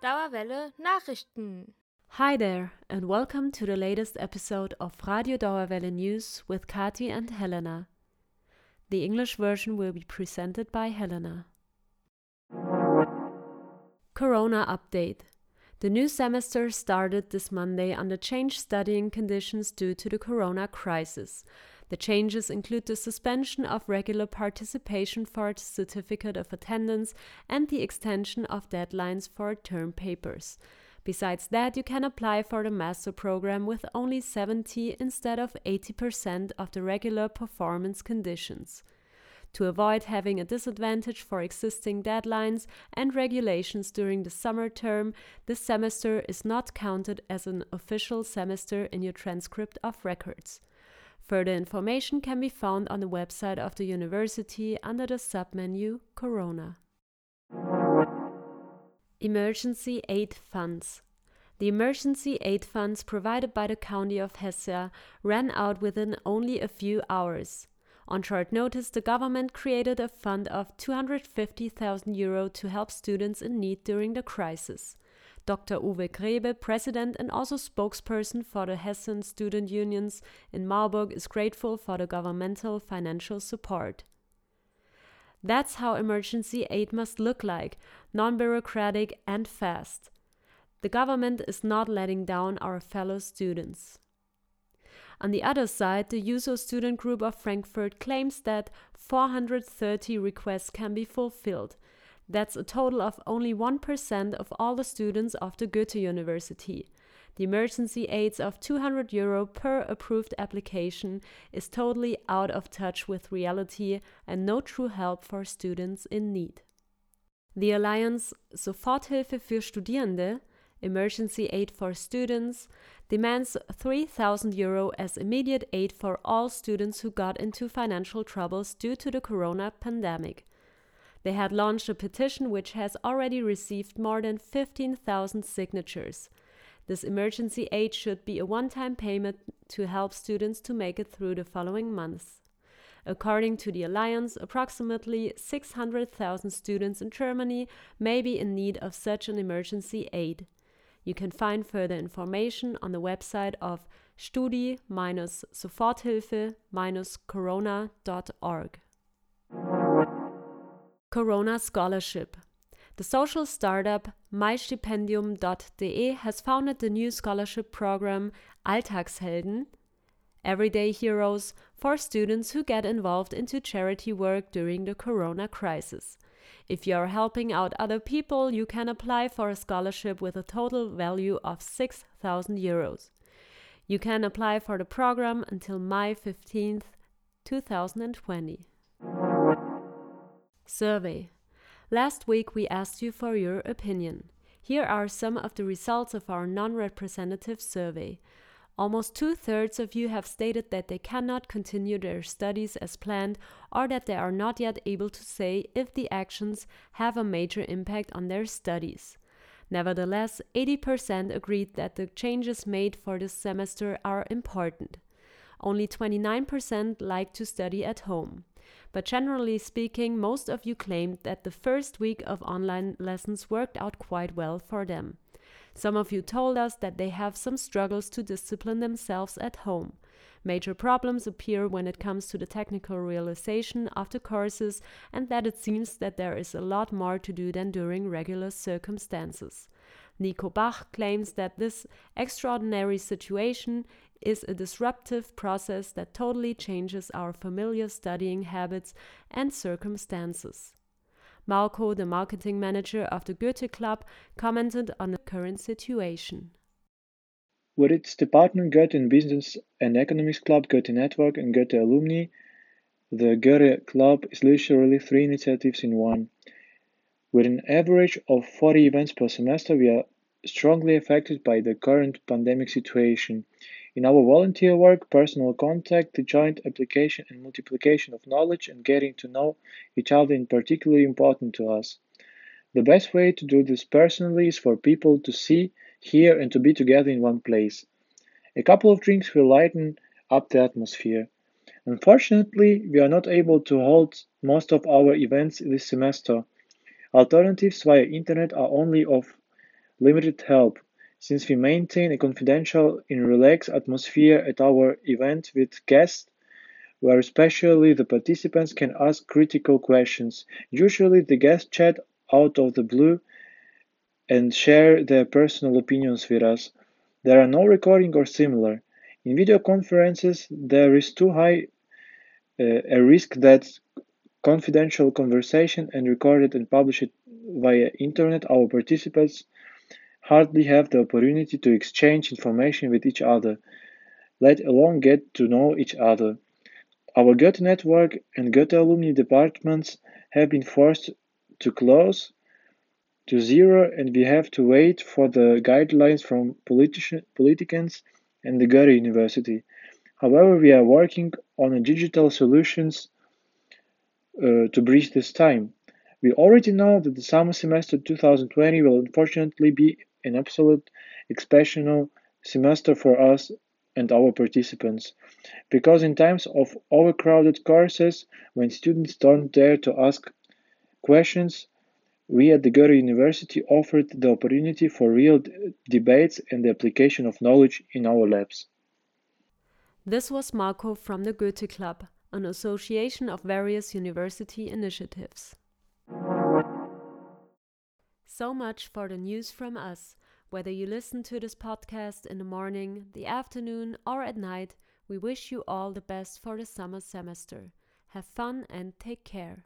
Dauerwelle Nachrichten. Hi there, and welcome to the latest episode of Radio Dauerwelle News with Kati and Helena. The English version will be presented by Helena. Corona update. The new semester started this Monday under changed studying conditions due to the corona crisis. The changes include the suspension of regular participation for a certificate of attendance and the extension of deadlines for term papers. Besides that, you can apply for the master program with only 70 instead of 80% of the regular performance conditions. To avoid having a disadvantage for existing deadlines and regulations during the summer term, this semester is not counted as an official semester in your transcript of records. Further information can be found on the website of the university under the submenu Corona. Emergency Aid Funds. The emergency aid funds provided by the County of Hesse ran out within only a few hours. On short notice, the government created a fund of 250,000 euro to help students in need during the crisis. Dr. Uwe Grebe, president and also spokesperson for the Hessen student unions in Marburg, is grateful for the governmental financial support. That's how emergency aid must look like non bureaucratic and fast. The government is not letting down our fellow students. On the other side, the Juso student group of Frankfurt claims that 430 requests can be fulfilled. That's a total of only 1% of all the students of the Goethe University. The emergency aids of 200 euro per approved application is totally out of touch with reality and no true help for students in need. The Alliance Soforthilfe für Studierende, Emergency Aid for Students, demands 3000 euro as immediate aid for all students who got into financial troubles due to the corona pandemic. They had launched a petition which has already received more than 15,000 signatures. This emergency aid should be a one time payment to help students to make it through the following months. According to the Alliance, approximately 600,000 students in Germany may be in need of such an emergency aid. You can find further information on the website of studi-soforthilfe-corona.org. Corona Scholarship the social startup mystipendium.de has founded the new scholarship program Alltagshelden, Everyday Heroes, for students who get involved into charity work during the corona crisis. If you are helping out other people, you can apply for a scholarship with a total value of 6,000 euros. You can apply for the program until May 15th, 2020. Survey Last week we asked you for your opinion. Here are some of the results of our non representative survey. Almost two thirds of you have stated that they cannot continue their studies as planned or that they are not yet able to say if the actions have a major impact on their studies. Nevertheless, 80% agreed that the changes made for this semester are important. Only 29% like to study at home. But generally speaking, most of you claimed that the first week of online lessons worked out quite well for them. Some of you told us that they have some struggles to discipline themselves at home. Major problems appear when it comes to the technical realization of the courses, and that it seems that there is a lot more to do than during regular circumstances. Nico Bach claims that this extraordinary situation is a disruptive process that totally changes our familiar studying habits and circumstances. Marco, the marketing manager of the Goethe Club, commented on the current situation. With its department Goethe in Business and Economics Club, Goethe Network, and Goethe Alumni, the Goethe Club is literally three initiatives in one. With an average of 40 events per semester, we are strongly affected by the current pandemic situation. In our volunteer work, personal contact, the joint application and multiplication of knowledge, and getting to know each other is particularly important to us. The best way to do this personally is for people to see, hear, and to be together in one place. A couple of drinks will lighten up the atmosphere. Unfortunately, we are not able to hold most of our events this semester. Alternatives via internet are only of limited help, since we maintain a confidential and relaxed atmosphere at our event with guests where especially the participants can ask critical questions. Usually the guests chat out of the blue and share their personal opinions with us. There are no recording or similar. In video conferences, there is too high uh, a risk that confidential conversation and recorded and published via internet, our participants hardly have the opportunity to exchange information with each other, let alone get to know each other. Our Goethe network and Goethe alumni departments have been forced to close to zero and we have to wait for the guidelines from politicians and the Goethe University. However, we are working on digital solutions uh, to bridge this time. We already know that the summer semester 2020 will unfortunately be an absolute exceptional semester for us and our participants. Because in times of overcrowded courses, when students don't dare to ask questions, we at the Goethe University offered the opportunity for real debates and the application of knowledge in our labs. This was Marco from the Goethe Club, an association of various university initiatives. So much for the news from us. Whether you listen to this podcast in the morning, the afternoon, or at night, we wish you all the best for the summer semester. Have fun and take care.